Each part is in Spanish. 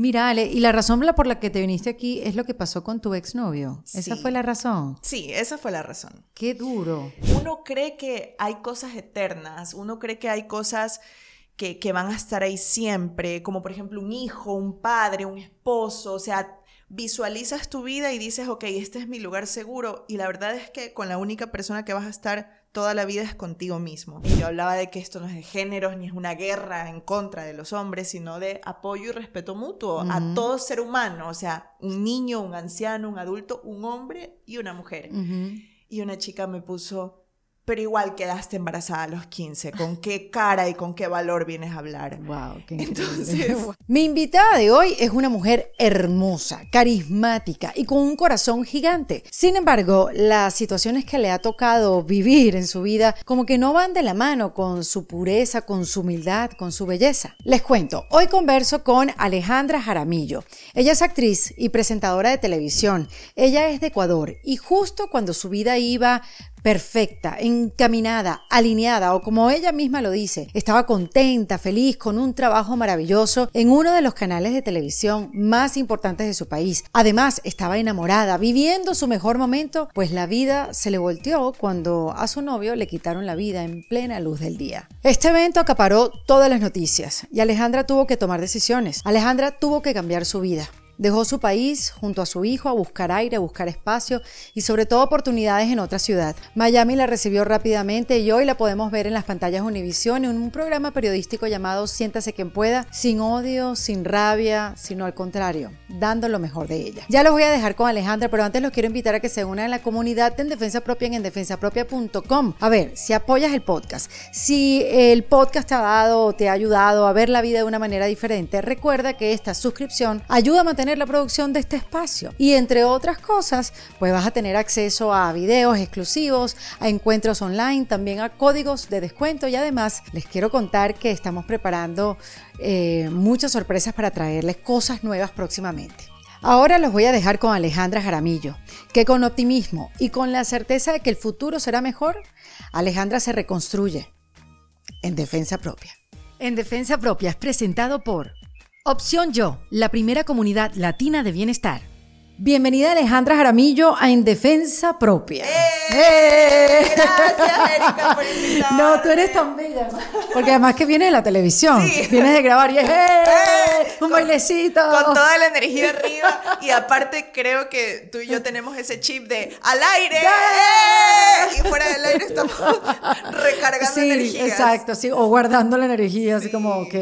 Mira, Ale, y la razón por la que te viniste aquí es lo que pasó con tu exnovio. ¿Esa fue la razón? Sí, esa fue la razón. Qué duro. Uno cree que hay cosas eternas, uno cree que hay cosas que, que van a estar ahí siempre, como por ejemplo un hijo, un padre, un esposo, o sea, visualizas tu vida y dices, ok, este es mi lugar seguro. Y la verdad es que con la única persona que vas a estar toda la vida es contigo mismo. Y yo hablaba de que esto no es de géneros ni es una guerra en contra de los hombres, sino de apoyo y respeto mutuo a todo ser humano, o sea, un niño, un anciano, un adulto, un hombre y una mujer. Y una chica me puso, pero igual quedaste embarazada a los 15. ¿Con qué cara y con qué valor vienes a hablar? Wow, qué Entonces, mi invitada de hoy es una mujer hermosa, carismática y con un corazón gigante. Sin embargo, las situaciones que le ha tocado vivir en su vida como que no van de la mano con su pureza, con su humildad, con su belleza. Les cuento, hoy converso con Alejandra Jaramillo. Ella es actriz y presentadora de televisión. Ella es de Ecuador y justo cuando su vida iba perfecta, encaminada, alineada o como ella misma lo dice, estaba contenta, feliz, con un trabajo maravilloso en uno de los canales de televisión más importantes de su país. Además, estaba enamorada, viviendo su mejor momento, pues la vida se le volteó cuando a su novio le quitaron la vida en plena luz del día. Este evento acaparó todas las noticias y Alejandra tuvo que tomar decisiones. Alejandra tuvo que cambiar su vida. Dejó su país junto a su hijo a buscar aire, a buscar espacio y sobre todo oportunidades en otra ciudad. Miami la recibió rápidamente y hoy la podemos ver en las pantallas Univision en un programa periodístico llamado Siéntase quien pueda, sin odio, sin rabia, sino al contrario, dando lo mejor de ella. Ya los voy a dejar con Alejandra, pero antes los quiero invitar a que se unan a la comunidad en Defensa Propia en defensapropia.com. A ver, si apoyas el podcast, si el podcast te ha dado, te ha ayudado a ver la vida de una manera diferente, recuerda que esta suscripción ayuda a mantener la producción de este espacio. Y entre otras cosas, pues vas a tener acceso a videos exclusivos, a encuentros online, también a códigos de descuento y además les quiero contar que estamos preparando eh, muchas sorpresas para traerles cosas nuevas próximamente. Ahora los voy a dejar con Alejandra Jaramillo, que con optimismo y con la certeza de que el futuro será mejor, Alejandra se reconstruye en defensa propia. En defensa propia es presentado por Opción Yo, la primera comunidad latina de bienestar. Bienvenida Alejandra Jaramillo a En Defensa Propia. ¡Eh! ¡Eh! Gracias, Erika, por invitarme. No, tú eres tan bella. Porque además que vienes de la televisión. Vienes de grabar y es ¡Eh! un bailecito. Con toda la energía arriba. Y aparte creo que tú y yo tenemos ese chip de al aire. Y fuera del aire estamos recargando sí, energía. Exacto, sí. O guardando la energía, así como, ok.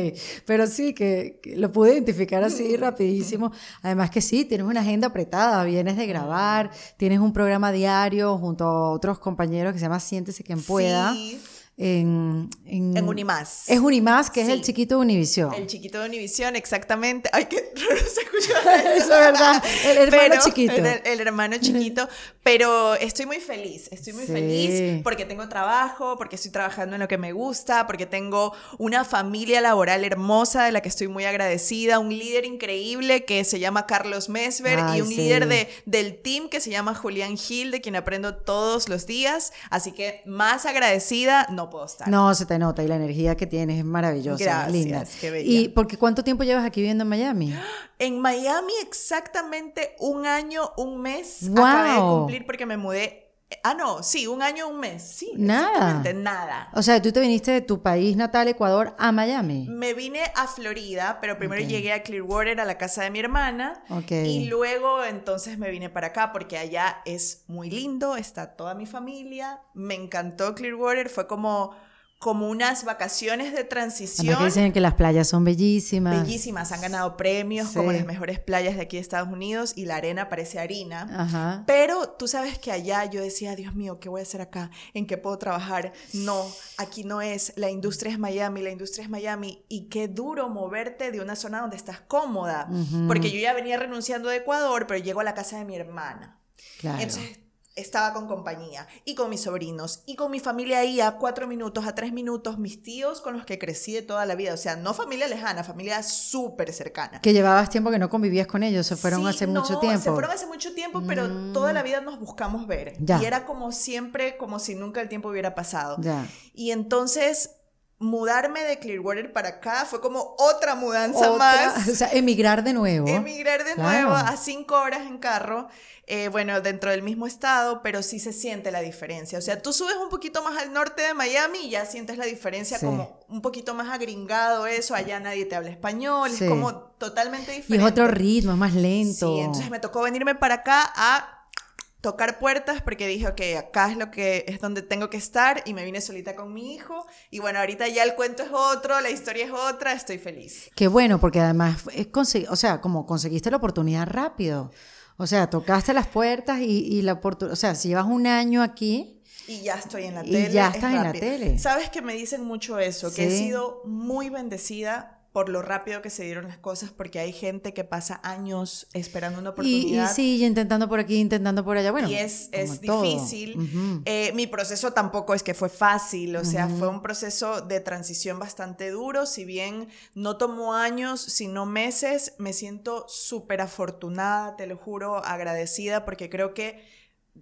Pero sí, que, que, lo pude identificar así rapidísimo. Además que sí, tienes una agenda apretada vienes de grabar, tienes un programa diario junto a otros compañeros que se llama Siéntese quien pueda. Sí en, en, Unimás. Es Unimás, que es el chiquito de Univisión. El chiquito de Univisión, exactamente. Ay, qué raro se escucha eso. es verdad. El hermano chiquito. El, hermano chiquito. Pero estoy muy feliz. Estoy muy feliz porque tengo trabajo, porque estoy trabajando en lo que me gusta, porque tengo una familia laboral hermosa de la que estoy muy agradecida, un líder increíble que se llama Carlos Mesver y un líder de, del team que se llama Julián Gil, de quien aprendo todos los días. Así que más agradecida, no puedo estar. No, se te nota y la energía que tienes es maravillosa, Gracias, linda. Qué bella. ¿Y porque cuánto tiempo llevas aquí viviendo en Miami? En Miami exactamente un año, un mes. Wow. Acabé de cumplir porque me mudé Ah, no, sí, un año, un mes. Sí, nada. nada. O sea, tú te viniste de tu país natal, Ecuador, a Miami. Me vine a Florida, pero primero Okay. llegué a Clearwater, a la casa de mi hermana. Ok. Y luego entonces me vine para acá porque allá es muy lindo, está toda mi familia. Me encantó Clearwater, fue como, como unas vacaciones de Además transición. que dicen que las playas son bellísimas. Bellísimas, han ganado premios Sí. como las mejores playas de aquí de Estados Unidos y la arena parece harina. Ajá. Pero tú sabes que allá yo decía, Dios mío, ¿qué voy a hacer acá? ¿En qué puedo trabajar? No, aquí no es. La industria es Miami, la industria es Miami. Y qué duro moverte de una zona donde estás cómoda. Porque yo ya venía renunciando de Ecuador, pero llego a la casa de mi hermana. Claro. Entonces estaba con compañía y con mis sobrinos y con mi familia ahí a cuatro minutos, a tres minutos, mis tíos con los que crecí de toda la vida. O sea, no familia lejana, familia súper cercana. que llevabas tiempo que no convivías con ellos, se fueron Sí, hace no, mucho tiempo. Se fueron hace mucho tiempo, pero Mm. toda la vida nos buscamos ver. Ya. Y era como siempre, como si nunca el tiempo hubiera pasado. Ya. Y entonces mudarme de Clearwater para acá fue como otra mudanza más. O sea, emigrar de nuevo. Emigrar de nuevo a cinco horas en carro. Eh, bueno, dentro del mismo estado, pero sí se siente la diferencia. O sea, tú subes un poquito más al norte de Miami y ya sientes la diferencia como un poquito más agringado eso, allá nadie te habla español, es como totalmente diferente. Y es otro ritmo, es más lento. Sí, entonces me tocó venirme para acá a tocar puertas porque dije, ok, acá es lo que es donde tengo que estar y me vine solita con mi hijo y bueno, ahorita ya el cuento es otro, la historia es otra, estoy feliz. Qué bueno, porque además es o sea, como conseguiste la oportunidad rápido. O sea, tocaste las puertas y, la oportunidad, o sea, si llevas un año aquí, y ya estoy en la tele. Y ya estás en la tele. Sabes que me dicen mucho eso, que he sido muy bendecida por lo rápido que se dieron las cosas, porque hay gente que pasa años esperando una oportunidad. Y, sí, intentando por aquí, intentando por allá. Bueno, y es, es difícil. Eh, mi proceso tampoco es que fue fácil, o sea, fue un proceso de transición bastante duro. Si bien no tomó años, sino meses, me siento súper afortunada, te lo juro, agradecida, porque creo que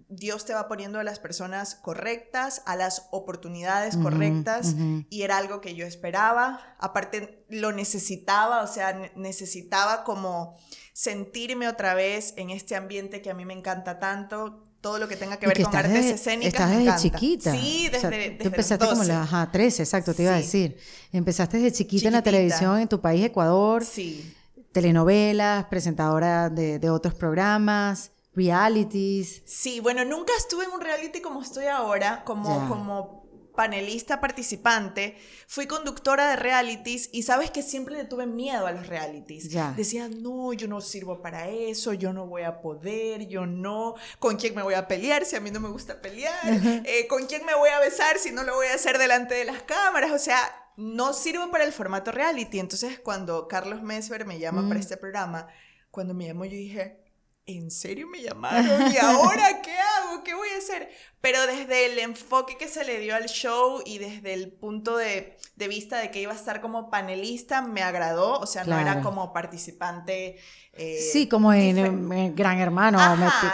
Dios te va poniendo a las personas correctas, a las oportunidades correctas, y era algo que yo esperaba. Aparte, lo necesitaba, o sea, necesitaba como sentirme otra vez en este ambiente que a mí me encanta tanto. Todo lo que tenga que ver con artes escénicas. Estás desde chiquita. Sí, desde, Tú empezaste como la ajá, 13, exacto, te iba a decir. Empezaste desde chiquita, en la televisión en tu país, Ecuador. Sí. Telenovelas, presentadora de, de otros programas realities. Sí, bueno, nunca estuve en un reality como estoy ahora, como, como panelista participante. Fui conductora de realities y sabes que siempre le tuve miedo a los realities. Decía, no, yo no sirvo para eso, yo no voy a poder, yo no. ¿Con quién me voy a pelear si a mí no me gusta pelear? Eh, ¿Con quién me voy a besar si no lo voy a hacer delante de las cámaras? O sea, no sirvo para el formato reality. Entonces, cuando Carlos Mesver me llama para mm. este programa, cuando me llamó, yo dije, ¿en serio me llamaron? ¿Y ahora qué hago? ¿Qué voy a hacer? Pero desde el enfoque que se le dio al show y desde el punto de, vista de que iba a estar como panelista, me agradó. O sea, no era como participante eh, sí, como en, Gran Hermano,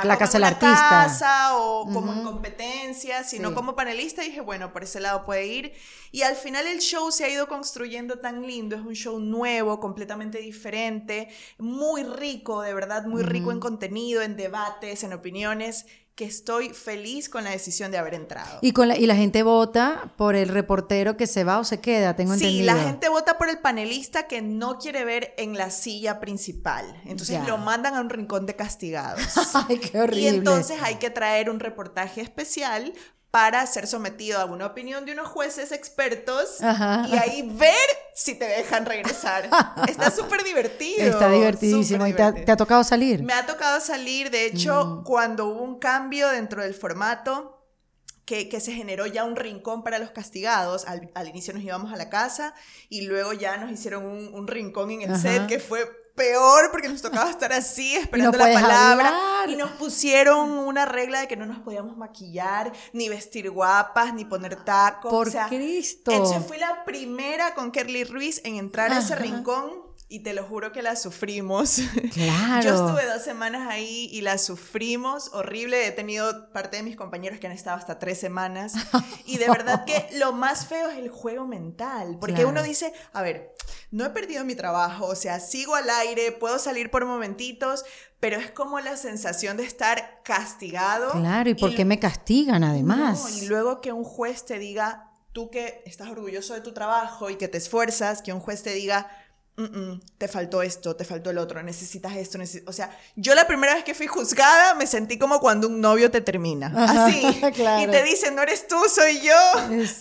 la casa del artista. Casa, o como en competencia, sino como panelista dije, bueno, por ese lado puede ir. Y al final el show se ha ido construyendo tan lindo, es un show nuevo, completamente diferente, muy rico, de verdad, muy rico en contenido, en debates, en opiniones que estoy feliz con la decisión de haber entrado. Y, con la, y la gente vota por el reportero que se va o se queda, tengo entendido. Sí, la gente vota por el panelista que no quiere ver en la silla principal. Entonces lo mandan a un rincón de castigados. Ay, qué horrible. Y entonces hay que traer un reportaje especial para ser sometido a una opinión de unos jueces expertos y ahí ver si te dejan regresar. Está súper divertido. Está divertidísimo. ¿Y te ha, tocado salir? Me ha tocado salir. De hecho, mm. cuando hubo un cambio dentro del formato, que, que, se generó ya un rincón para los castigados. Al, al, inicio nos íbamos a la casa y luego ya nos hicieron un, un rincón en el set que fue peor porque nos tocaba estar así esperando la palabra y nos pusieron una regla de que no nos podíamos maquillar, ni vestir guapas, ni poner tacos. Por Cristo. Entonces fui la primera con Kerly Ruiz en entrar a ese rincón y te lo juro que la sufrimos. Claro. Yo estuve dos semanas ahí y la sufrimos horrible. He tenido parte de mis compañeros que han estado hasta tres semanas. Y de verdad que lo más feo es el juego mental. Porque uno dice, a ver, no he perdido mi trabajo, o sea, sigo al aire, puedo salir por momentitos, pero es como la sensación de estar castigado. Claro, ¿y por qué me castigan además? y luego que un juez te diga, tú que estás orgulloso de tu trabajo y que te esfuerzas, que un juez te diga, te faltó esto, te faltó el otro, necesitas esto, o sea, yo la primera vez que fui juzgada me sentí como cuando un novio te termina, así, y te dicen, no eres tú, soy yo,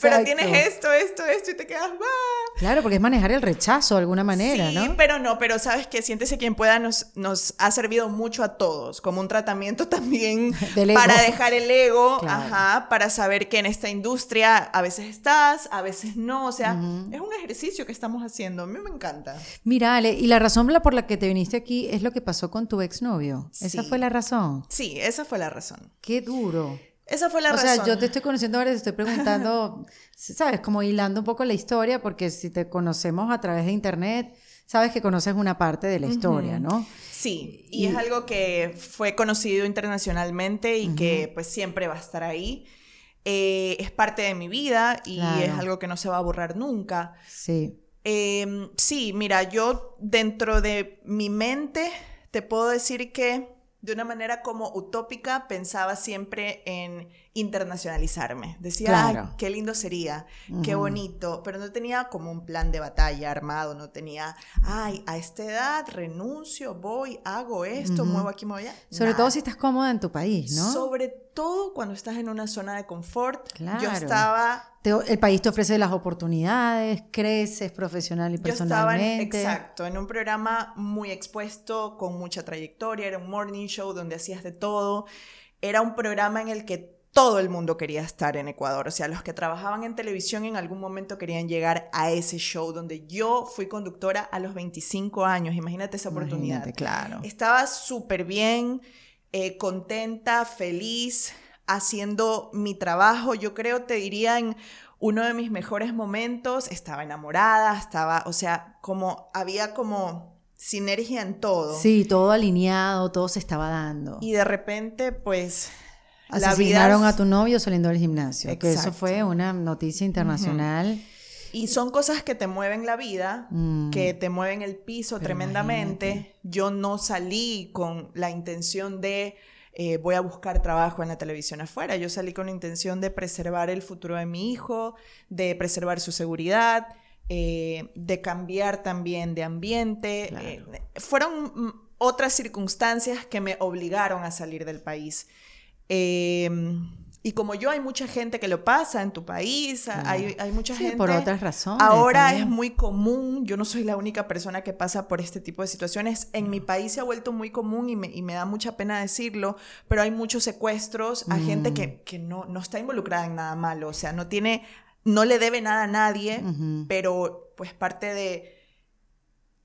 pero tienes esto, esto, esto, y te quedas. Claro, porque es manejar el rechazo de alguna manera, sí, ¿no? pero no, pero sabes que siéntese quien pueda nos, nos ha servido mucho a todos, como un tratamiento también para dejar el ego, ajá, para saber que en esta industria a veces estás, a veces no, o sea, es un ejercicio que estamos haciendo, a mí me encanta. Mira, Ale, y la razón por la que te viniste aquí es lo que pasó con tu exnovio. ¿Esa fue la razón? Sí, esa fue la razón. Qué duro. Esa fue la razón. O sea, yo te estoy conociendo ahora, te estoy preguntando, ¿sabes? Como hilando un poco la historia, porque si te conocemos a través de internet, sabes que conoces una parte de la historia, ¿no? Sí, y, es algo que fue conocido internacionalmente y que pues siempre va a estar ahí. Eh, es parte de mi vida y es algo que no se va a borrar nunca. Sí. Em, sí, mira, yo dentro de mi mente te puedo decir que de una manera como utópica pensaba siempre en internacionalizarme. Decía, Ay, qué lindo sería, qué bonito, pero no tenía como un plan de batalla armado, no tenía, ay, a esta edad renuncio, voy, hago esto, muevo aquí, muevo allá. Sobre todo si estás cómoda en tu país, ¿no? Sobre todo cuando estás en una zona de confort. Yo estaba... el país te ofrece las oportunidades, creces profesional y personalmente. Yo estaba, exacto, en un programa muy expuesto, con mucha trayectoria, era un morning show donde hacías de todo. Era un programa en el que todo el mundo quería estar en Ecuador. O sea, los que trabajaban en televisión en algún momento querían llegar a ese show donde yo fui conductora a los 25 años. Imagínate esa oportunidad. claro. Estaba súper bien, eh, contenta, feliz, haciendo mi trabajo. Yo creo, te diría, en uno de mis mejores momentos, estaba enamorada, estaba, o sea, como había como sinergia en todo. Sí, todo alineado, todo se estaba dando. Y de repente, pues Asesinaron a tu novio saliendo del gimnasio. Que eso fue una noticia internacional. Y son cosas que te mueven la vida, mm. que te mueven el piso tremendamente. Yo no salí con la intención de eh, voy a buscar trabajo en la televisión afuera. Yo salí con la intención de preservar el futuro de mi hijo, de preservar su seguridad, eh, de cambiar también de ambiente. Eh, fueron mm, otras circunstancias que me obligaron a salir del país. Y como yo, hay mucha gente que lo pasa en tu país, hay, hay, mucha sí, gente... por otras razones. Ahora es muy común, yo no soy la única persona que pasa por este tipo de situaciones. En mi país se ha vuelto muy común y me, y me da mucha pena decirlo, pero hay muchos secuestros a gente mm. que, que no, no, está involucrada en nada malo, o sea, no tiene, no le debe nada a nadie, pero pues parte de,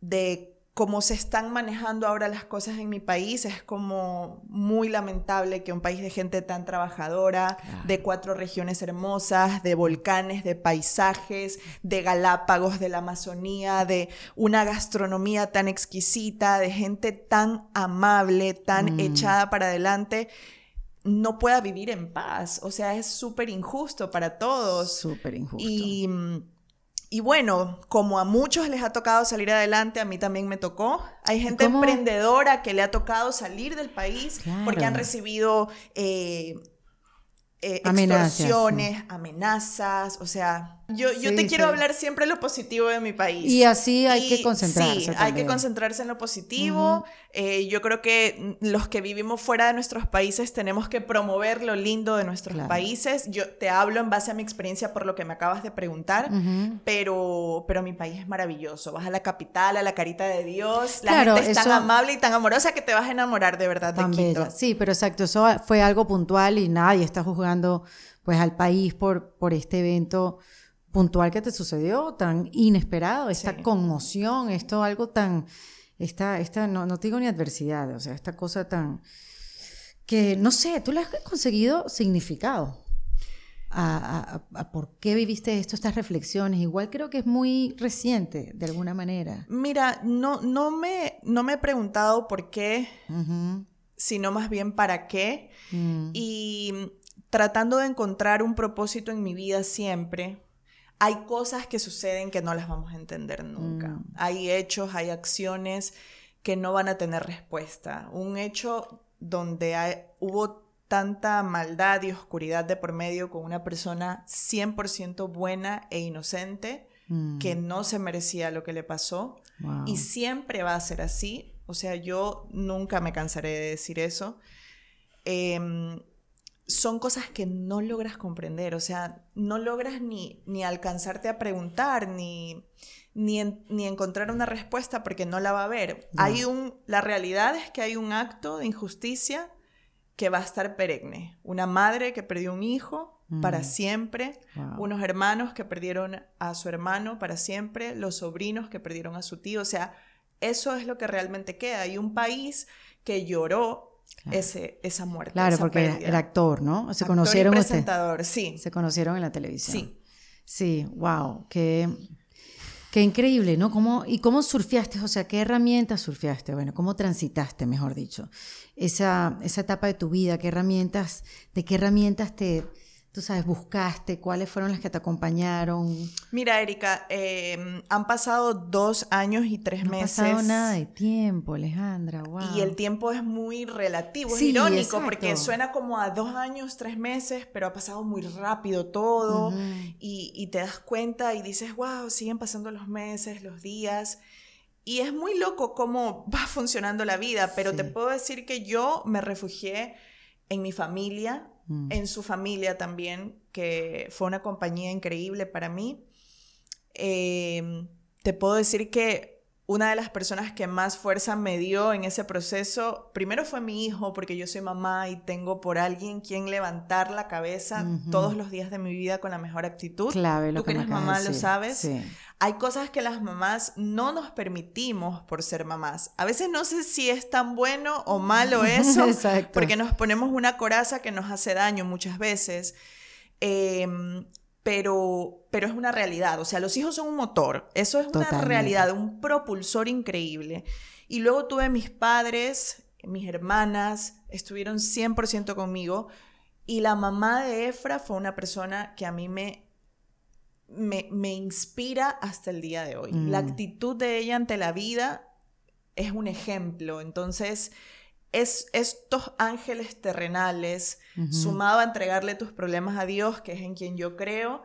de como se están manejando ahora las cosas en mi país, es como muy lamentable que un país de gente tan trabajadora, de cuatro regiones hermosas, de volcanes, de paisajes, de Galápagos, de la Amazonía, de una gastronomía tan exquisita, de gente tan amable, tan mm. echada para adelante, no pueda vivir en paz. O sea, es súper injusto para todos. Súper injusto. Y mm, y bueno, como a muchos les ha tocado salir adelante, a mí también me tocó. Hay gente emprendedora que le ha tocado salir del país porque han recibido eh, eh, extorsiones, amenazas, o sea, yo, yo te quiero hablar siempre lo positivo de mi país. Y así hay que concentrarse. Sí, hay que concentrarse en lo positivo. Eh, yo creo que los que vivimos fuera de nuestros países tenemos que promover lo lindo de nuestros países. Yo te hablo en base a mi experiencia por lo que me acabas de preguntar, pero, pero mi país es maravilloso. Vas a la capital, a la carita de Dios, la gente es tan amable y tan amorosa que te vas a enamorar de verdad de Quito. Sí, pero exacto, eso fue algo puntual y nadie está juzgando pues al país por, por este evento puntual que te sucedió, tan inesperado, esta conmoción, esto algo tan, esta, esta no, no te digo ni adversidad, o sea, esta cosa tan, que no sé, tú le has conseguido significado. A, a, por qué viviste esto, estas reflexiones. Igual creo que es muy reciente, de alguna manera. Mira, no, no, me, no me he preguntado por qué, sino más bien para qué. Mm. Y tratando de encontrar un propósito en mi vida siempre, hay cosas que suceden que no las vamos a entender nunca. Mm. Hay hechos, hay acciones que no van a tener respuesta. Un hecho donde hubo tanta maldad y oscuridad de por medio con una persona 100% buena e inocente mm. que no se merecía lo que le pasó y siempre va a ser así. O sea, yo nunca me cansaré de decir eso. Em, son cosas que no logras comprender, o sea, no logras ni, ni alcanzarte a preguntar, ni, ni, ni, encontrar una respuesta porque no la va a haber. Hay un, la realidad es que hay un acto de injusticia que va a estar perenne. Una madre que perdió un hijo para mm. siempre, unos hermanos que perdieron a su hermano para siempre, los sobrinos que perdieron a su tío, o sea, eso es lo que realmente queda. Y un país que lloró ese, esa muerte. Claro, porque el actor, ¿no? Se conocieron. Y presentador, sí. Se conocieron en la televisión. Sí. Sí, wow, qué, qué increíble, ¿no? ¿Cómo, ¿Y cómo surfeaste? O sea, ¿qué herramientas surfeaste? Bueno, ¿cómo transitaste, mejor dicho, esa, esa etapa de tu vida? ¿Qué herramientas, de qué herramientas te, tú sabes, buscaste? ¿Cuáles fueron las que te acompañaron? Mira, Erika, em, han pasado dos años y tres meses. No ha pasado nada de tiempo, Alejandra, Y el tiempo es muy relativo, es irónico, porque suena como a dos años, tres meses, pero ha pasado muy rápido todo y, y te das cuenta y dices, wow, siguen pasando los meses, los días. Y es muy loco cómo va funcionando la vida, pero te puedo decir que yo me refugié en mi familia, mm. en su familia también, que fue una compañía increíble para mí. Em, te puedo decir que una de las personas que más fuerza me dio en ese proceso, primero fue mi hijo, porque yo soy mamá y tengo por alguien quien levantar la cabeza todos los días de mi vida con la mejor actitud. Clave, lo Tú que, eres mamá lo sabes. Hay cosas que las mamás no nos permitimos por ser mamás. A veces no sé si es tan bueno o malo eso, porque nos ponemos una coraza que nos hace daño muchas veces. Eh, pero, pero es una realidad. O sea, los hijos son un motor. Eso es una realidad, un propulsor increíble. Y luego tuve mis padres, mis hermanas, estuvieron 100% conmigo. Y la mamá de Efra fue una persona que a mí me, me, inspira hasta el día de hoy. La mm. actitud de ella ante la vida es un ejemplo. Entonces, es estos ángeles terrenales, sumado a entregarle tus problemas a Dios, que es en quien yo creo,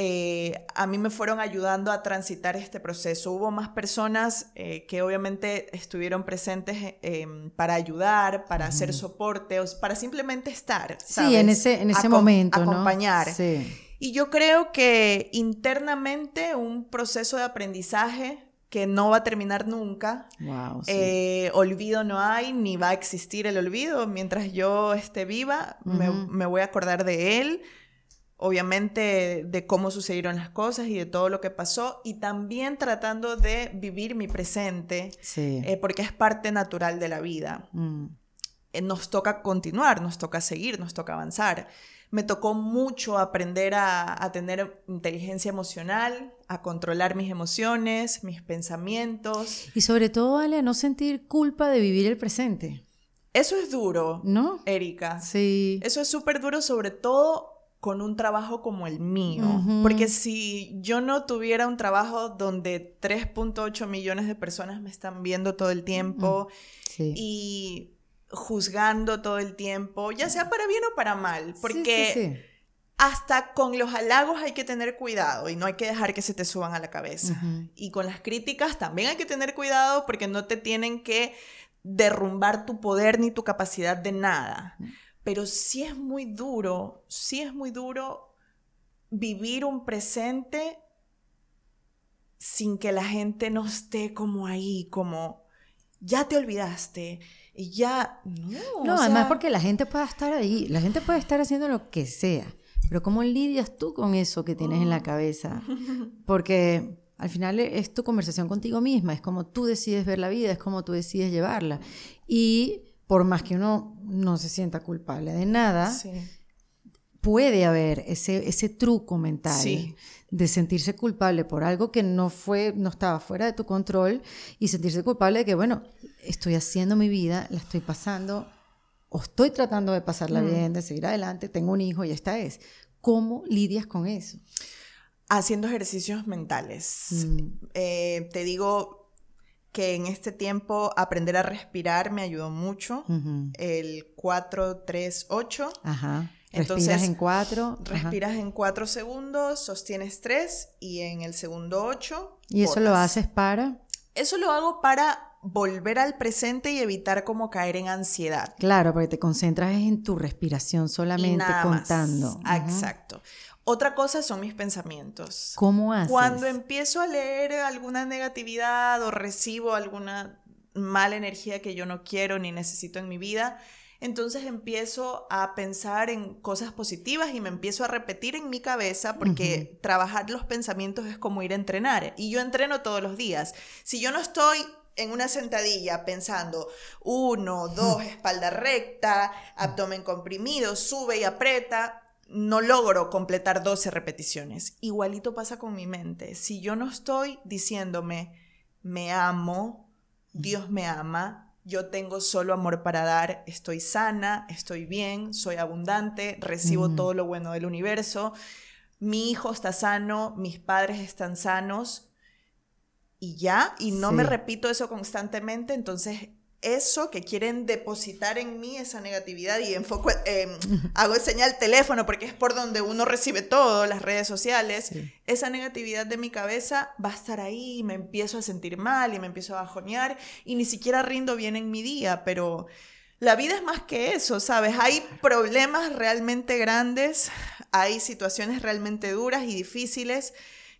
eh, a mí me fueron ayudando a transitar este proceso. Hubo más personas eh, que obviamente estuvieron presentes eh, para ayudar, para hacer soporte, para simplemente estar. Sí, en ese, en ese momento. Acompañar. Y yo creo que internamente un proceso de aprendizaje que no va a terminar nunca. Eh, olvido no hay, ni va a existir el olvido. Mientras yo esté viva, me, voy a acordar de él, obviamente de cómo sucedieron las cosas y de todo lo que pasó, y también tratando de vivir mi presente, eh, porque es parte natural de la vida. Mm. Eh, nos toca continuar, nos toca seguir, nos toca avanzar me tocó mucho aprender a, tener inteligencia emocional, a controlar mis emociones, mis pensamientos. Y sobre todo, Ale, a no sentir culpa de vivir el presente. Eso es duro, ¿no? Erika. Sí. Eso es súper duro, sobre todo con un trabajo como el mío. Porque si yo no tuviera un trabajo donde 3.8 millones de personas me están viendo todo el tiempo y juzgando todo el tiempo, ya sea para bien o para mal, porque hasta con los halagos hay que tener cuidado y no hay que dejar que se te suban a la cabeza. Y con las críticas también hay que tener cuidado porque no te tienen que derrumbar tu poder ni tu capacidad de nada. Pero sí es muy duro, sí es muy duro vivir un presente sin que la gente no esté como ahí, como ya te olvidaste, y ya, no. No, además porque la gente puede estar ahí, la gente puede estar haciendo lo que sea, pero ¿cómo lidias tú con eso que tienes en la cabeza? Porque al final es tu conversación contigo misma, es como tú decides ver la vida, es como tú decides llevarla. Y por más que uno no se sienta culpable de nada, puede haber ese, ese truco mental. de sentirse culpable por algo que no fue, no estaba fuera de tu control y sentirse culpable de que, bueno, estoy haciendo mi vida, la estoy pasando, o estoy tratando de pasarla mm. bien, de seguir adelante, tengo un hijo y esta es. ¿Cómo lidias con eso? Haciendo ejercicios mentales. Mm. Eh, te digo que en este tiempo aprender a respirar me ayudó mucho. El 4, 3, 8. Ajá. Entonces, respiras en 4. Respiras en 4 segundos, sostienes 3 y en el segundo 8. ¿Y eso lo haces para? Eso lo hago para volver al presente y evitar como caer en ansiedad. Claro, porque te concentras en tu respiración solamente contando. Exacto. Otra cosa son mis pensamientos. ¿Cómo haces? Cuando empiezo a leer alguna negatividad o recibo alguna mala energía que yo no quiero ni necesito en mi vida, entonces empiezo a pensar en cosas positivas y me empiezo a repetir en mi cabeza porque trabajar los pensamientos es como ir a entrenar y yo entreno todos los días. Si yo no estoy en una sentadilla pensando uno, dos, espalda recta, abdomen comprimido, sube y aprieta, no logro completar 12 repeticiones. Igualito pasa con mi mente. Si yo no estoy diciéndome, me amo, Dios me ama, yo tengo solo amor para dar, estoy sana, estoy bien, soy abundante, recibo todo lo bueno del universo, mi hijo está sano, mis padres están sanos y ya, y no me repito eso constantemente, entonces eso que quieren depositar en mí, esa negatividad, y enfoco, eh, hago señal teléfono porque es por donde uno recibe todo, las redes sociales, esa negatividad de mi cabeza va a estar ahí, y me empiezo a sentir mal y me empiezo a bajonear y ni siquiera rindo bien en mi día, pero la vida es más que eso, ¿sabes? Hay problemas realmente grandes, hay situaciones realmente duras y difíciles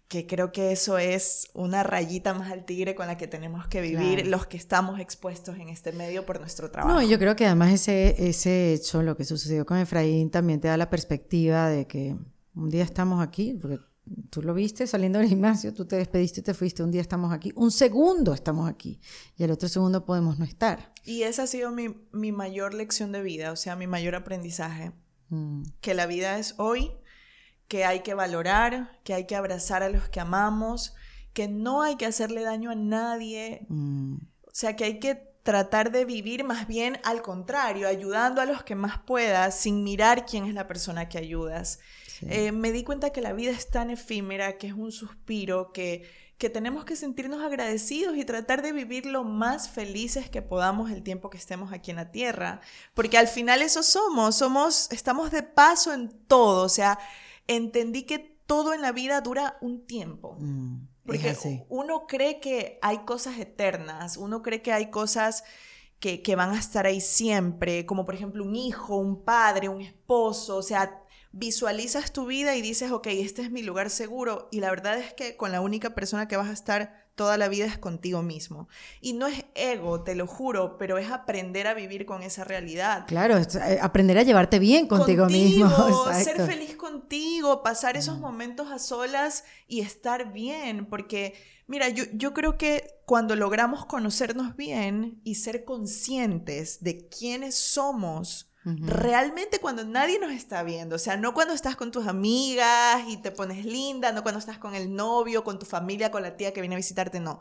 que creo que eso es una rayita más al tigre con la que tenemos que vivir los que estamos expuestos en este medio por nuestro trabajo. No, yo creo que además ese, ese hecho, lo que sucedió con Efraín, también te da la perspectiva de que un día estamos aquí, porque tú lo viste saliendo del gimnasio, tú te despediste y te fuiste, un día estamos aquí, un segundo estamos aquí y el otro segundo podemos no estar. Y esa ha sido mi, mi mayor lección de vida, o sea, mi mayor aprendizaje, mm. que la vida es hoy que hay que valorar, que hay que abrazar a los que amamos, que no hay que hacerle daño a nadie. Mm. O sea, que hay que tratar de vivir más bien al contrario, ayudando a los que más puedas, sin mirar quién es la persona que ayudas. Eh, me di cuenta que la vida es tan efímera, que es un suspiro, que, que tenemos que sentirnos agradecidos y tratar de vivir lo más felices que podamos el tiempo que estemos aquí en la tierra, porque al final eso somos, somos, estamos de paso en todo, o sea, entendí que todo en la vida dura un tiempo. Mm, porque uno cree que hay cosas eternas, uno cree que hay cosas que, que, van a estar ahí siempre, como por ejemplo un hijo, un padre, un esposo, o sea, visualizas tu vida y dices, ok, este es mi lugar seguro, y la verdad es que con la única persona que vas a estar toda la vida es contigo mismo. Y no es ego, te lo juro, pero es aprender a vivir con esa realidad. Claro, eh, aprender a llevarte bien contigo, mismo. Ser feliz contigo, pasar esos mm. momentos a solas y estar bien, porque mira, yo, yo creo que cuando logramos conocernos bien y ser conscientes de quiénes somos, Realmente cuando nadie nos está viendo, o sea, no cuando estás con tus amigas y te pones linda, no cuando estás con el novio, con tu familia, con la tía que viene a visitarte, no.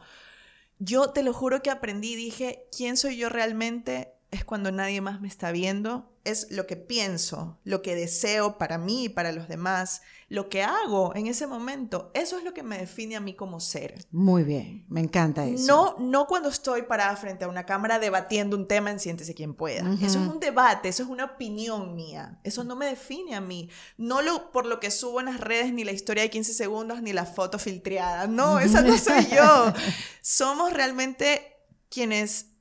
Yo te lo juro que aprendí, dije, ¿quién soy yo realmente? Es cuando nadie más me está viendo es lo que pienso, lo que deseo para mí y para los demás, lo que hago en ese momento. Eso es lo que me define a mí como ser. Muy bien, me encanta eso. No, no cuando estoy parada frente a una cámara debatiendo un tema en Siéntese quien pueda. Eso es un debate, eso es una opinión mía. Eso no me define a mí. No lo, por lo que subo en las redes, ni la historia de 15 segundos, ni la foto filtrada. No, esa no soy yo. Somos realmente quienes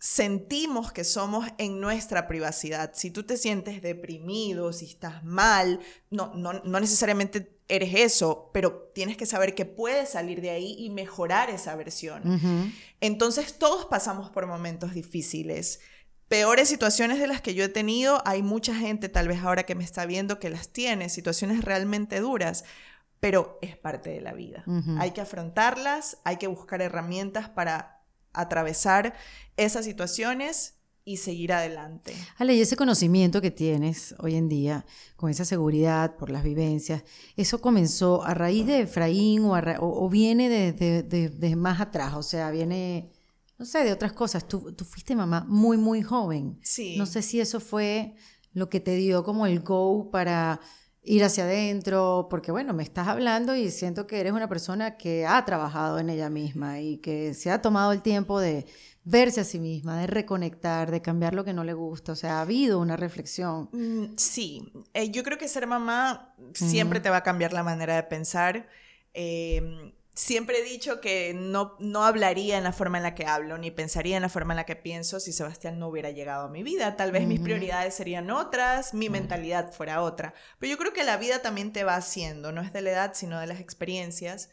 sentimos que somos en nuestra privacidad. Si tú te sientes deprimido, si estás mal, no, no, necesariamente eres eso, pero tienes que saber que puedes salir de ahí y mejorar esa versión. Entonces todos pasamos por momentos difíciles. Peores situaciones de las que yo he tenido, hay mucha gente tal vez ahora que me está viendo que las tiene, situaciones realmente duras, pero es parte de la vida. Hay que afrontarlas, hay que buscar herramientas para atravesar esas situaciones y seguir adelante. Ale, y ese conocimiento que tienes hoy en día, con esa seguridad por las vivencias, ¿eso comenzó a raíz de Efraín o, o, viene de, de, más atrás? O sea, viene, no sé, de otras cosas. Tú, tú fuiste mamá muy, muy joven. Sí. No sé si eso fue lo que te dio como el go para ir hacia adentro, porque bueno, me estás hablando y siento que eres una persona que ha trabajado en ella misma y que se ha tomado el tiempo de verse a sí misma, de reconectar, de cambiar lo que no le gusta. O sea, ha habido una reflexión. Mm, sí, eh, yo creo que ser mamá siempre te va a cambiar la manera de pensar. Eh, siempre he dicho que no, no hablaría en la forma en la que hablo, ni pensaría en la forma en la que pienso si Sebastián no hubiera llegado a mi vida. Tal vez mis prioridades serían otras, mi mentalidad fuera otra. Pero yo creo que la vida también te va haciendo, no es de la edad, sino de las experiencias.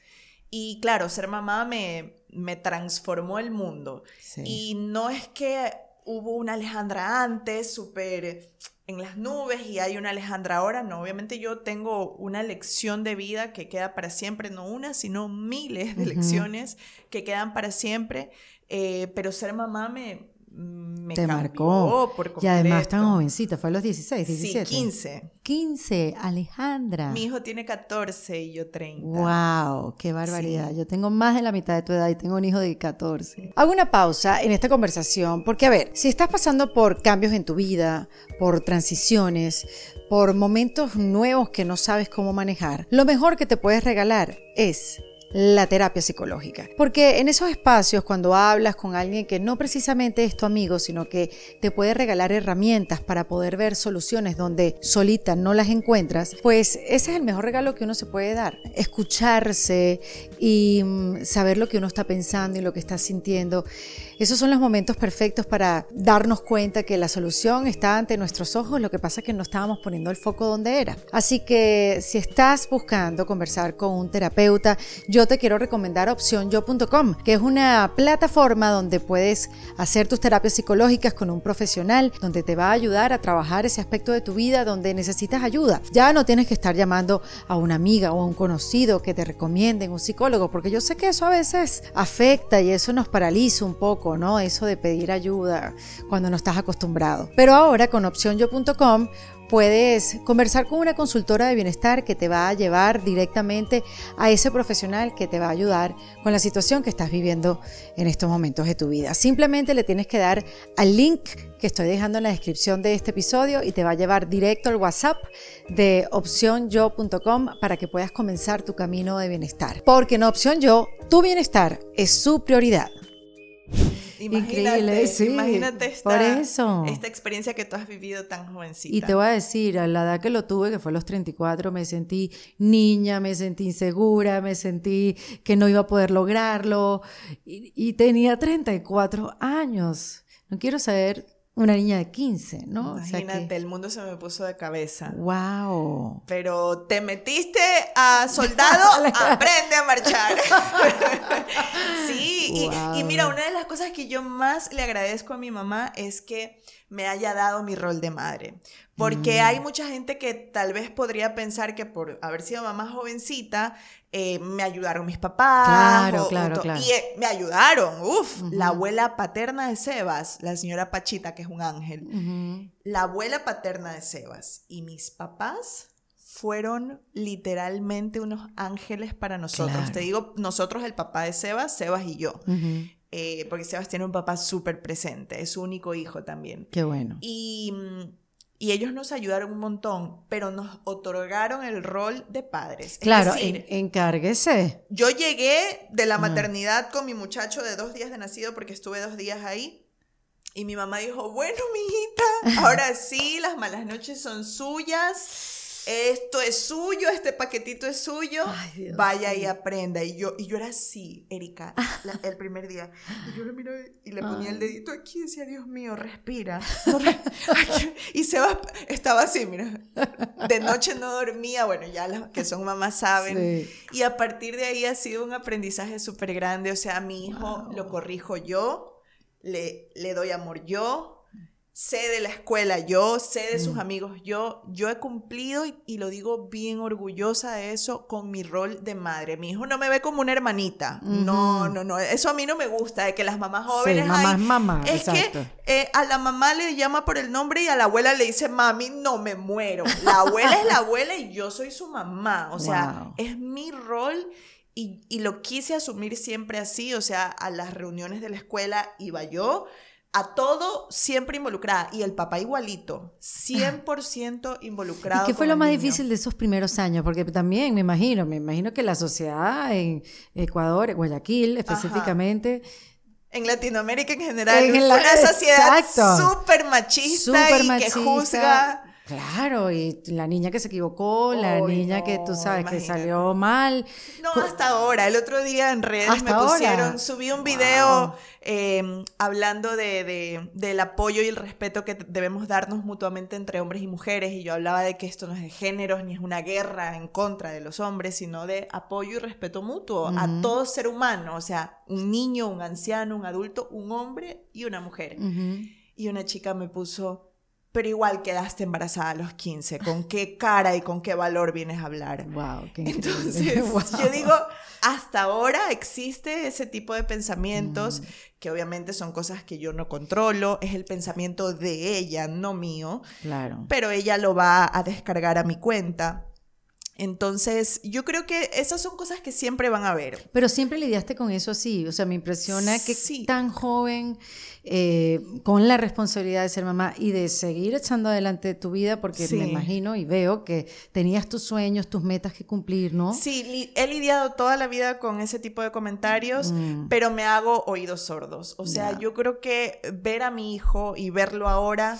Y claro, ser mamá me, me transformó el mundo. Y no es que hubo una Alejandra antes, súper en las nubes y hay una Alejandra ahora. No, obviamente yo tengo una lección de vida que queda para siempre, no una, sino miles de lecciones que quedan para siempre. Eh, pero ser mamá me, me Te marcó. por Y además tan jovencita, fue a los 16, 17. Sí, 15. 15, Alejandra. Mi hijo tiene 14 y yo 30. Wow, qué barbaridad. Yo tengo más de la mitad de tu edad y tengo un hijo de 14. Hago una pausa en esta conversación porque, a ver, si estás pasando por cambios en tu vida, por transiciones, por momentos nuevos que no sabes cómo manejar, lo mejor que te puedes regalar es la terapia psicológica. Porque en esos espacios, cuando hablas con alguien que no precisamente es tu amigo, sino que te puede regalar herramientas para poder ver soluciones donde solita no las encuentras, pues ese es el mejor regalo que uno se puede dar. Escucharse y mm, saber lo que uno está pensando y lo que está sintiendo. Esos son los momentos perfectos para darnos cuenta que la solución está ante nuestros ojos, lo que pasa es que no estábamos poniendo el foco donde era. Así que si estás buscando conversar con un terapeuta, yo te quiero recomendar opcionyo.com, que es una plataforma donde puedes hacer tus terapias psicológicas con un profesional, donde te va a ayudar a trabajar ese aspecto de tu vida donde necesitas ayuda. Ya no tienes que estar llamando a una amiga o a un conocido que te recomienden un psicólogo, porque yo sé que eso a veces afecta y eso nos paraliza un poco, ¿no? Eso de pedir ayuda cuando no estás acostumbrado. Pero ahora con opcionyo.com puedes conversar con una consultora de bienestar que te va a llevar directamente a ese profesional que te va a ayudar con la situación que estás viviendo en estos momentos de tu vida. Simplemente le tienes que dar al link que estoy dejando en la descripción de este episodio y te va a llevar directo al WhatsApp de opcionyo.com para que puedas comenzar tu camino de bienestar. Porque en Opción Yo, tu bienestar es su prioridad. Imagínate, Increíble, sí, imagínate esta, por eso. esta experiencia que tú has vivido tan jovencita. Y te voy a decir, a la edad que lo tuve, que fue a los 34, me sentí niña, me sentí insegura, me sentí que no iba a poder lograrlo. Y, y tenía 34 años. No quiero saber una niña de 15, ¿no? O sea Imagínate, que- el mundo se me puso de cabeza. wow. Pero te metiste a soldado, aprende a marchar. sí, y, mira, una de las cosas que yo más le agradezco a mi mamá es que me haya dado mi rol de madre. Porque Mm. hay mucha gente que tal vez podría pensar que por haber sido mamá jovencita, eh, me ayudaron mis papás. Claro, o- claro, claro. Y eh, me ayudaron, uf, Ujú. la abuela paterna de Sebas, la señora Pachita, que es un ángel la abuela paterna de Sebas y mis papás fueron literalmente unos ángeles para nosotros. Claro. Te digo, nosotros, el papá de Sebas, Sebas y yo. Ujú. Eh, porque Sebas tiene un papá súper presente, es su único hijo también. Qué bueno. Y, mm, y ellos nos ayudaron un montón, pero nos otorgaron el rol de padres. Es Claro, decir, en- encárguese. yo llegué de la Ajá. maternidad con mi muchacho de dos días de nacido porque estuve dos días ahí. Y mi mamá dijo, bueno, mijita, ahora sí, las malas noches son suyas. Esto es suyo, este paquetito es suyo. Ay, Vaya y aprenda. Y yo, y yo era así, Erika, la- el primer día. Y yo lo miraba y le ponía el dedito aquí y decía, Dios mío, respira. No re- Ay, y Sebas estaba así, mira. De noche no dormía. Bueno, ya las que son mamás saben. Sí. Y a partir de ahí ha sido un aprendizaje súper grande. O sea, a mi hijo Wow. lo corrijo yo, le, le doy amor yo, sé de la escuela yo, sé de sus Mm. amigos yo. Yo he cumplido y, y lo digo bien orgullosa de eso con mi rol de madre. Mi hijo no me ve como una hermanita. No, no, no. Eso a mí no me gusta, de que las mamás Sí, jóvenes... mamá "Ay, es mamá, es exacto. que eh, a la mamá le llama por el nombre y a la abuela le dice, mami, no me muero. La abuela es la abuela y yo soy su mamá. O sea, Wow. es mi rol y, y lo quise asumir siempre así. O sea, a las reuniones de la escuela iba yo. A todo siempre involucrada. Y el papá igualito. 100% involucrado. ¿Y qué fue lo más niño. difícil de esos primeros años? Porque también me imagino, me imagino que la sociedad en Ecuador, Guayaquil específicamente, En Latinoamérica en general. En la- una sociedad súper machista súper y machista. que juzga. Claro, y la niña que se equivocó, la niña que tú no, sabes que salió mal. No, hasta ahora. El otro día en redes ¿Hasta me ahora? pusieron, subí un video Wow. eh, hablando de, de- del apoyo y el respeto que debemos darnos mutuamente entre hombres y mujeres. Y yo hablaba de que esto no es de géneros ni es una guerra en contra de los hombres, sino de apoyo y respeto mutuo a todo ser humano. O sea, un niño, un anciano, un adulto, un hombre y una mujer. Y una chica me puso, pero igual quedaste embarazada a los 15. ¿Con qué cara y con qué valor vienes a hablar? Wow, qué Entonces, yo digo, hasta ahora existe ese tipo de pensamientos, mm. que obviamente son cosas que yo no controlo, es el pensamiento de ella, no mío. Claro. Pero ella lo va a descargar a mi cuenta. Entonces, yo creo que esas son cosas que siempre van a haber. Pero siempre lidiaste con eso así. O sea, me impresiona que tan joven, eh, con la responsabilidad de ser mamá y de seguir echando adelante tu vida, porque me imagino y veo que tenías tus sueños, tus metas que cumplir, ¿no? Sí, he lidiado toda la vida con ese tipo de comentarios, mm. pero me hago oídos sordos. O sea, yo creo que ver a mi hijo y verlo ahora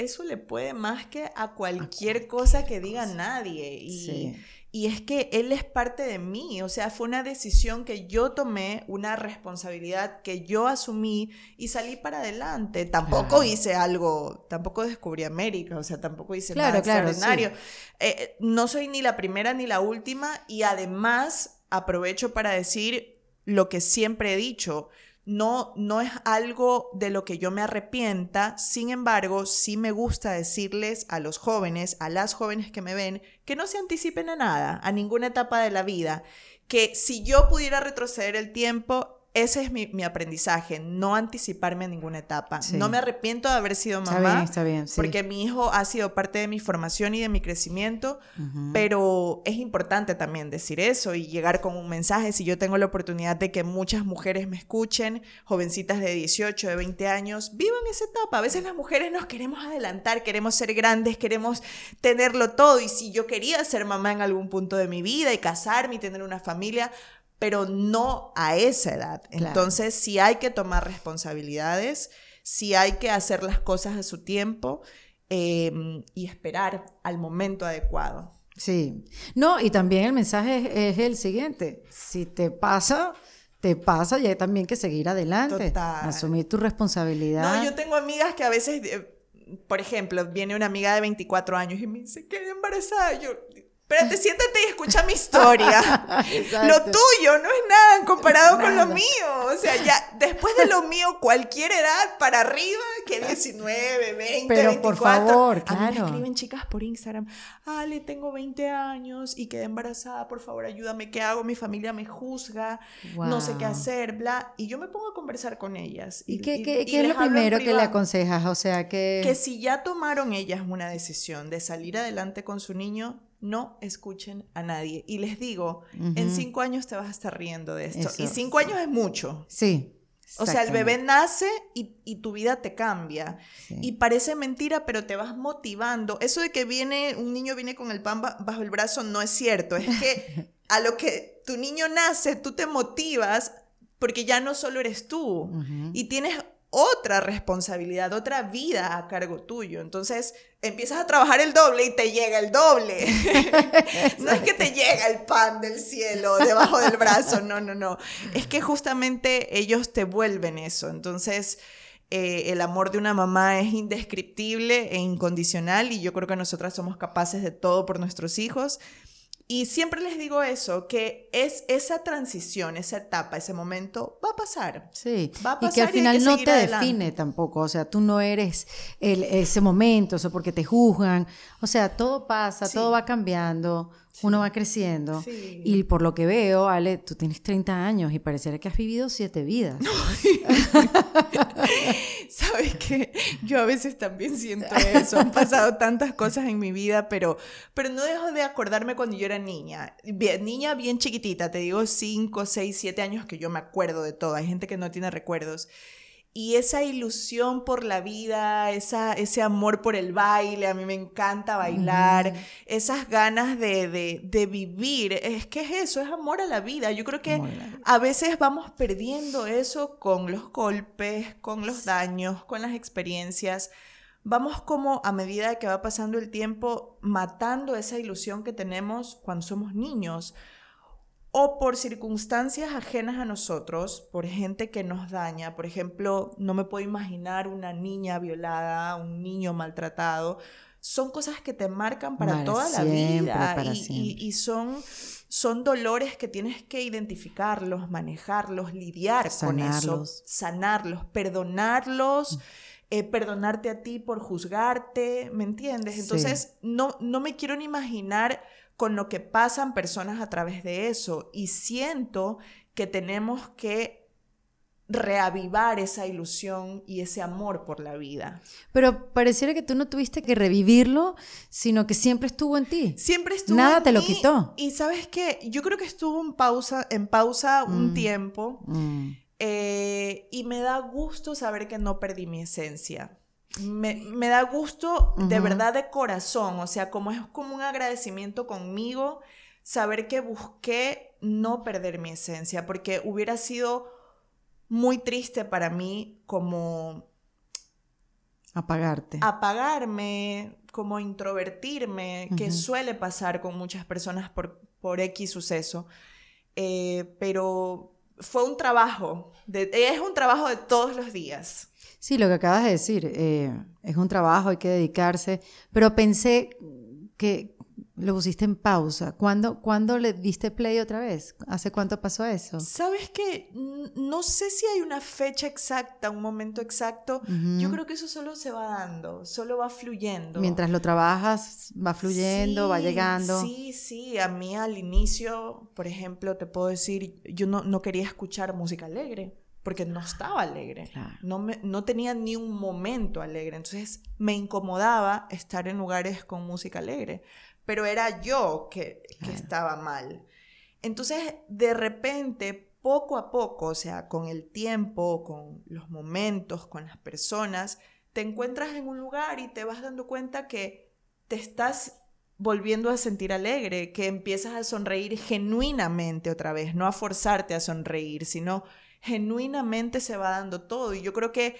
eso le puede más que a cualquier cosa que diga nadie. Y, y es que él es parte de mí, o sea, fue una decisión que yo tomé, una responsabilidad que yo asumí y salí para adelante. Tampoco hice algo, tampoco descubrí América, o sea, tampoco hice nada extraordinario. Eh, no soy ni la primera ni la última y además aprovecho para decir lo que siempre he dicho no, no es algo de lo que yo me arrepienta, sin embargo, sí me gusta decirles a los jóvenes, a las jóvenes que me ven, que no se anticipen a nada, a ninguna etapa de la vida, que si yo pudiera retroceder el tiempo, ese es mi, aprendizaje, no anticiparme a ninguna etapa. No me arrepiento de haber sido mamá, está bien, porque mi hijo ha sido parte de mi formación y de mi crecimiento, pero es importante también decir eso y llegar con un mensaje. Si yo tengo la oportunidad de que muchas mujeres me escuchen, jovencitas de 18, de 20 años, vivan esa etapa. A veces las mujeres nos queremos adelantar, queremos ser grandes, queremos tenerlo todo y si yo quería ser mamá en algún punto de mi vida y casarme y tener una familia, pero no a esa edad. Entonces, sí hay que tomar responsabilidades, sí hay que hacer las cosas a su tiempo em, y esperar al momento adecuado. Sí. No, y también el mensaje es, el siguiente. Si te pasa, te pasa y hay también que seguir adelante. Asumir tu responsabilidad. No, yo tengo amigas que a veces, eh, por ejemplo, viene una amiga de 24 años y me dice, quedé embarazada. Yo, Espérate, siéntate y escucha mi historia. lo tuyo no es nada comparado con lo mío. O sea, ya después de lo mío, cualquier edad para arriba, que 19, 20, Pero por favor, claro. A mí me escriben chicas por Instagram, Ale, tengo 20 años y quedé embarazada, por favor, ayúdame, ¿qué hago? Mi familia me juzga, no sé qué hacer, bla. Y yo me pongo a conversar con ellas. ¿Y, qué, qué, qué es lo primero que le aconsejas? O sea, que... Que si ya tomaron ellas una decisión de salir adelante con su niño, no escuchen a nadie. Y les digo, en cinco años te vas a estar riendo de esto. y cinco años es mucho. Sí. O sea, el bebé nace y, tu vida te cambia. Y parece mentira, pero te vas motivando. Eso de que viene, un niño viene con el pan bajo el brazo no es cierto. Es que a lo que tu niño nace, tú te motivas porque ya no solo eres tú. Y tienes otra responsabilidad, otra vida a cargo tuyo. Entonces empiezas a trabajar el doble y te llega el doble. no es que te llega el pan del cielo debajo del brazo, no, no, no. Es que justamente ellos te vuelven eso. Entonces... Eh, el amor de una mamá es indescriptible e incondicional y yo creo que nosotras somos capaces de todo por nuestros hijos y siempre les digo eso, que es esa transición, esa etapa, ese momento, va a pasar. Sí, va a pasar y que al final no te define tampoco, o sea, tú no eres ese momento, eso porque te juzgan, o sea, todo pasa, todo va cambiando, uno va creciendo. Y por lo que veo, Ale, tú tienes 30 años y pareciera que has vivido siete vidas. Sabes que yo a veces también siento eso. Han pasado tantas cosas en mi vida, pero, pero no dejo de acordarme cuando yo era niña. Bien, niña bien chiquitita, te digo 5, 6, 7 años que yo me acuerdo de todo. Hay gente que no tiene recuerdos y esa ilusión por la vida, esa, ese amor por el baile, a mí me encanta bailar, esas ganas de, de, vivir, es que es eso, es amor a la vida. Yo creo que a veces vamos perdiendo eso con los golpes, con los daños, con las experiencias. Vamos como a medida que va pasando el tiempo matando esa ilusión que tenemos cuando somos niños o por circunstancias ajenas a nosotros, por gente que nos daña. Por ejemplo, no me puedo imaginar una niña violada, un niño maltratado. Son cosas que te marcan para, toda la vida y, son, son dolores que tienes que identificarlos, manejarlos, lidiar con eso, sanarlos, perdonarlos. eh, perdonarte a ti por juzgarte, ¿me entiendes? Entonces, no, no me quiero ni imaginar con lo que pasan personas a través de eso y siento que tenemos que reavivar esa ilusión y ese amor por la vida. Pero pareciera que tú no tuviste que revivirlo, sino que siempre estuvo en ti. Siempre estuvo Nada en te lo quitó. Y sabes qué, yo creo que estuvo en pausa, en pausa un mm. tiempo mm. Eh, y me da gusto saber que no perdí mi esencia. Me, da gusto de verdad de corazón, o sea, como es como un agradecimiento conmigo, saber que busqué no perder mi esencia, porque hubiera sido muy triste para mí como... Apagarte. Apagarme, como introvertirme, que suele pasar con muchas personas por, por X suceso. Eh, pero fue un trabajo, es un trabajo de todos los días. Sí, lo que acabas de decir, eh, es un trabajo, hay que dedicarse, pero pensé que, lo pusiste en pausa. ¿Cuándo, ¿Cuándo, le diste play otra vez? ¿Hace cuánto pasó eso? Sabes que no sé si hay una fecha exacta, un momento exacto. Yo creo que eso solo se va dando, solo va fluyendo. Mientras lo trabajas, va fluyendo, va llegando. Sí, sí. A mí al inicio, por ejemplo, te puedo decir, yo no, no quería escuchar música alegre porque no estaba alegre, no, me, no tenía ni un momento alegre, entonces me incomodaba estar en lugares con música alegre pero era yo que, estaba mal. Entonces, de repente, poco a poco, o sea, con el tiempo, con los momentos, con las personas, te encuentras en un lugar y te vas dando cuenta que te estás volviendo a sentir alegre, que empiezas a sonreír genuinamente otra vez, no a forzarte a sonreír, sino genuinamente se va dando todo. Y yo creo que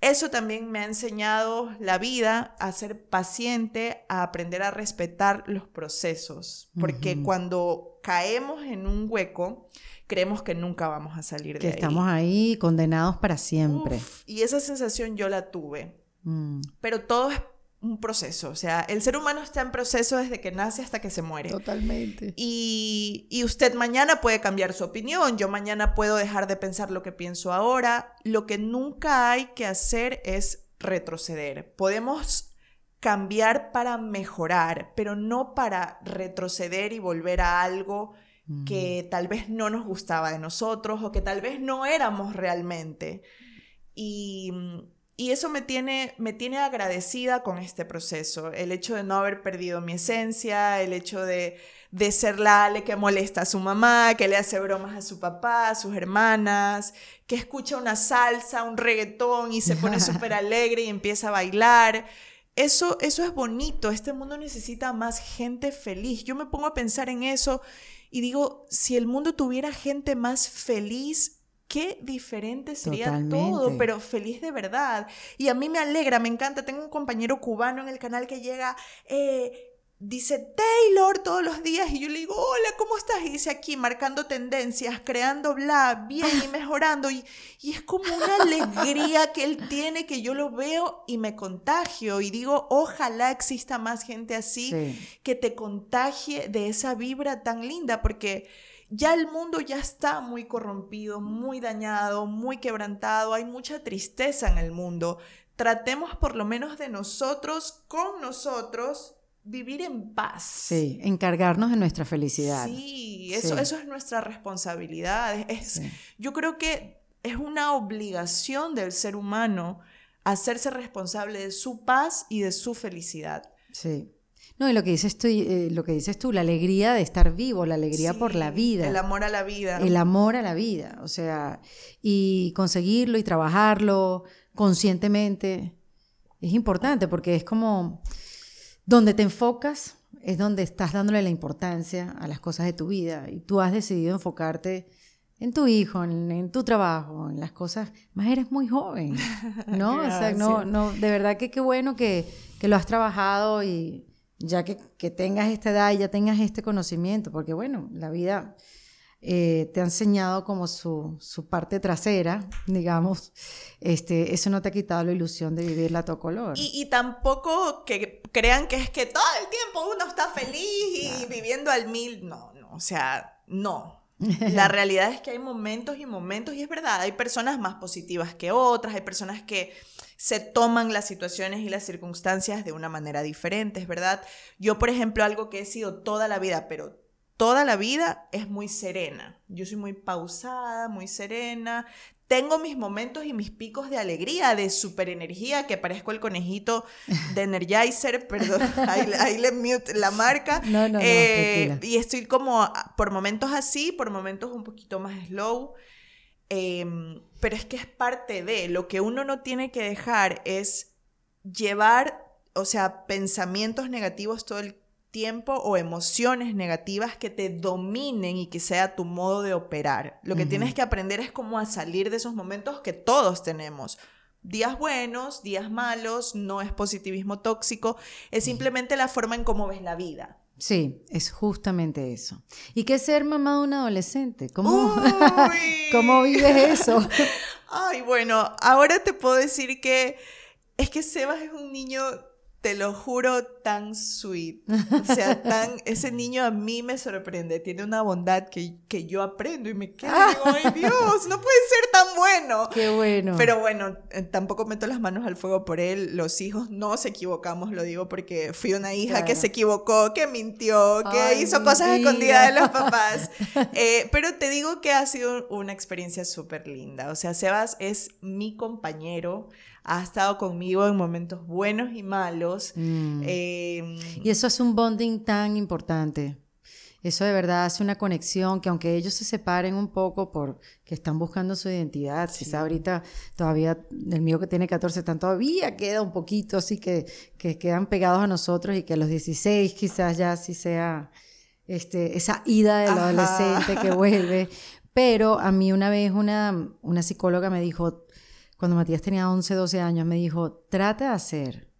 eso también me ha enseñado la vida a ser paciente, a aprender a respetar los procesos, porque cuando caemos en un hueco, creemos que nunca vamos a salir de ahí. Que estamos ahí condenados para siempre. y esa sensación yo la tuve. Mm. Pero todo es un proceso. O sea, el ser humano está en proceso desde que nace hasta que se muere. Totalmente. Y, y, usted mañana puede cambiar su opinión. Yo mañana puedo dejar de pensar lo que pienso ahora. Lo que nunca hay que hacer es retroceder. Podemos cambiar para mejorar, pero no para retroceder y volver a algo que tal vez no nos gustaba de nosotros o que tal vez no éramos realmente. Y y eso me tiene, me tiene agradecida con este proceso, el hecho de no haber perdido mi esencia, el hecho de, de ser la Ale que molesta a su mamá, que le hace bromas a su papá, a sus hermanas, que escucha una salsa, un reggaetón y se pone súper alegre y empieza a bailar. Eso, eso es bonito, este mundo necesita más gente feliz. Yo me pongo a pensar en eso y digo, si el mundo tuviera gente más feliz, qué diferente sería todo, pero feliz de verdad. Y a mí me alegra, me encanta. Tengo un compañero cubano en el canal que llega, eh, dice Taylor todos los días y yo le digo, hola, ¿cómo estás? Y dice aquí, marcando tendencias, creando bla, bien y mejorando. Y, y es como una alegría que él tiene que yo lo veo y me contagio. Y digo, ojalá exista más gente así que te contagie de esa vibra tan linda, porque ya el mundo ya está muy corrompido, muy dañado, muy quebrantado, hay mucha tristeza en el mundo. Tratemos por lo menos de nosotros, con nosotros, vivir en paz. Sí, encargarnos de nuestra felicidad. Sí, eso, eso es nuestra responsabilidad. Es, Yo creo que es una obligación del ser humano hacerse responsable de su paz y de su felicidad. Sí. No, y lo que dices tú, eh, lo que dices tú, la alegría de estar vivo, la alegría por la vida. El amor a la vida. El amor a la vida, o sea, y conseguirlo y trabajarlo conscientemente es importante porque es como donde te enfocas es donde estás dándole la importancia a las cosas de tu vida y tú has decidido enfocarte en tu hijo, en, tu trabajo, en las cosas, más eres muy joven, ¿no? o sea, no, no, de verdad que qué bueno que, que lo has trabajado y ya que, tengas esta edad y ya tengas este conocimiento, porque bueno, la vida eh, te ha enseñado como su, parte trasera, digamos, este, eso no te ha quitado la ilusión de vivirla a todo color. Y, tampoco que crean que es que todo el tiempo uno está feliz y viviendo al mil, no, no, o sea, no. La realidad es que hay momentos y momentos, y es verdad, hay personas más positivas que otras, hay personas que se toman las situaciones y las circunstancias de una manera diferente, es verdad. Yo, por ejemplo, algo que he sido toda la vida, pero toda la vida es muy serena. Yo soy muy pausada, muy serena. Tengo mis momentos y mis picos de alegría, de super energía, que parezco el conejito de Energizer, perdón, ahí, le mute la marca. No, no, no, eh, y estoy como por momentos así, por momentos un poquito más slow. Em, pero es que es parte de, lo que uno no tiene que dejar es llevar, o sea, pensamientos negativos todo el tiempo o emociones negativas que te dominen y que sea tu modo de operar. Lo que tienes que aprender es cómo a salir de esos momentos que todos tenemos. Días buenos, días malos, no es positivismo tóxico, es simplemente la forma en cómo ves la vida. Sí, es justamente eso. ¿Y qué es ser mamá de un adolescente? ¿Cómo, ¿Cómo vives eso? Ay, bueno, ahora te puedo decir que es que Sebas es un niño te lo juro, tan sweet. O sea, tan, ese niño a mí me sorprende. Tiene una bondad que, que yo aprendo y me quedo. ay Dios, no puede ser tan bueno. Qué bueno. Pero bueno, eh, tampoco meto las manos al fuego por él. Los hijos no nos equivocamos, lo digo porque fui una hija que se equivocó, que mintió, que hizo cosas escondidas de los papás. Eh, pero te digo que ha sido una experiencia súper linda. O sea, Sebas es mi compañero ha estado conmigo en momentos buenos y malos. Mm. Y eso es un bonding tan importante. Eso de verdad hace una conexión que aunque ellos se separen un poco porque están buscando su identidad, quizá ahorita todavía el mío que tiene 14 están todavía queda un poquito así que, que quedan pegados a nosotros y que a los 16 quizás ya sí sea este, esa ida del adolescente que vuelve. Pero a mí una vez una, una psicóloga me dijo, cuando Matías tenía 11, 12 años, me dijo, trata de hacer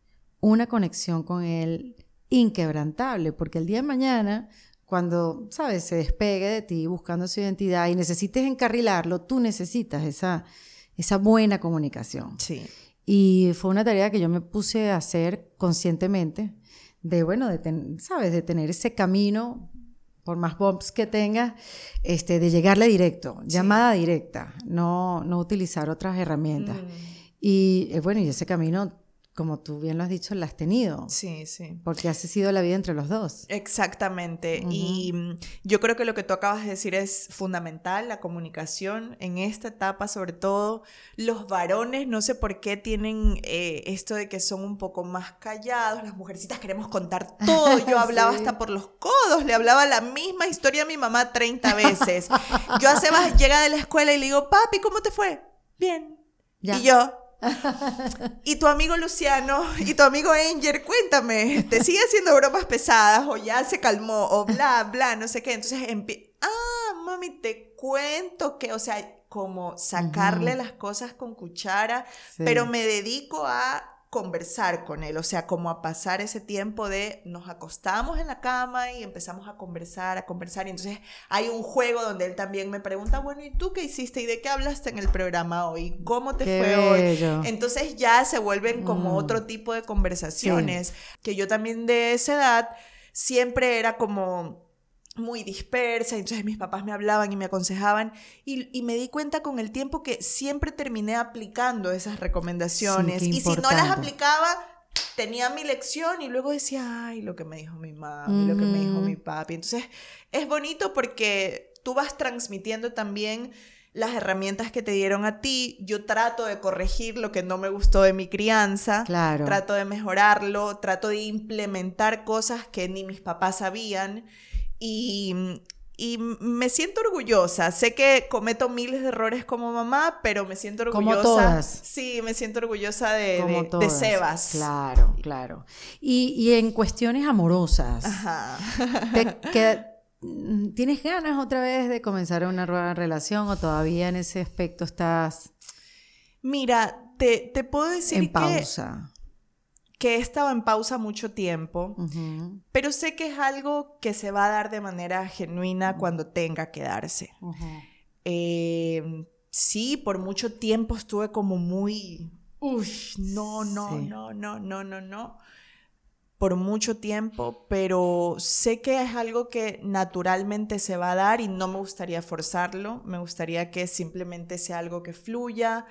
una conexión con él inquebrantable, porque el día de mañana, cuando, sabes, se despegue de ti buscando su identidad y necesites encarrilarlo, tú necesitas esa, esa buena comunicación. Sí. Y fue una tarea que yo me puse a hacer conscientemente, de, bueno, de sabes, de tener ese camino por más bumps que tenga, este, de llegarle directo, llamada directa, no, no utilizar otras herramientas. Mm. Y eh, bueno, y ese camino como tú bien lo has dicho, la has tenido. Sí, sí. Porque has sido la vida entre los dos. Exactamente. Y mm, yo creo que lo que tú acabas de decir es fundamental, la comunicación en esta etapa, sobre todo los varones, no sé por qué tienen eh, esto de que son un poco más callados, las mujercitas queremos contar todo. Yo hablaba hasta por los codos, le hablaba la misma historia a mi mamá 30 veces. Yo a Sebas llega de la escuela y le digo, papi, ¿cómo te fue? Bien. Y yo, y tu amigo Luciano y tu amigo Angel, cuéntame, ¿te sigue haciendo bromas pesadas o ya se calmó o bla, bla, no sé qué? Entonces, ah, mami, te cuento que, o sea, como sacarle las cosas con cuchara, pero me dedico a conversar con él, o sea, como a pasar ese tiempo de nos acostamos en la cama y empezamos a conversar, a conversar, y entonces hay un juego donde él también me pregunta, bueno, ¿y tú qué hiciste? ¿Y de qué hablaste en el programa hoy? ¿Cómo te fue hoy? Entonces ya se vuelven como mm. otro tipo de conversaciones, que yo también de esa edad siempre era como muy dispersa, entonces mis papás me hablaban y me aconsejaban y, me di cuenta con el tiempo que siempre terminé aplicando esas recomendaciones y si no las aplicaba tenía mi lección y luego decía, ay, lo que me dijo mi mamá, lo que me dijo mi papi. Entonces es bonito porque tú vas transmitiendo también las herramientas que te dieron a ti, yo trato de corregir lo que no me gustó de mi crianza, claro. trato de mejorarlo, trato de implementar cosas que ni mis papás sabían y, me siento orgullosa. Sé que cometo miles de errores como mamá, pero me siento orgullosa. Como todas. Sí, me siento orgullosa de, de, Sebas. Claro, claro. Y, en cuestiones amorosas. Ajá. ¿Tienes ganas otra vez de comenzar una nueva relación o todavía en ese aspecto estás... Mira, te, te puedo decir en pausa que he estado en pausa mucho tiempo, pero sé que es algo que se va a dar de manera genuina cuando tenga que darse. Em, sí, por mucho tiempo estuve como muy, uy, no, no, no, no, no, no, no. por mucho tiempo, pero sé que es algo que naturalmente se va a dar y no me gustaría forzarlo, me gustaría que simplemente sea algo que fluya,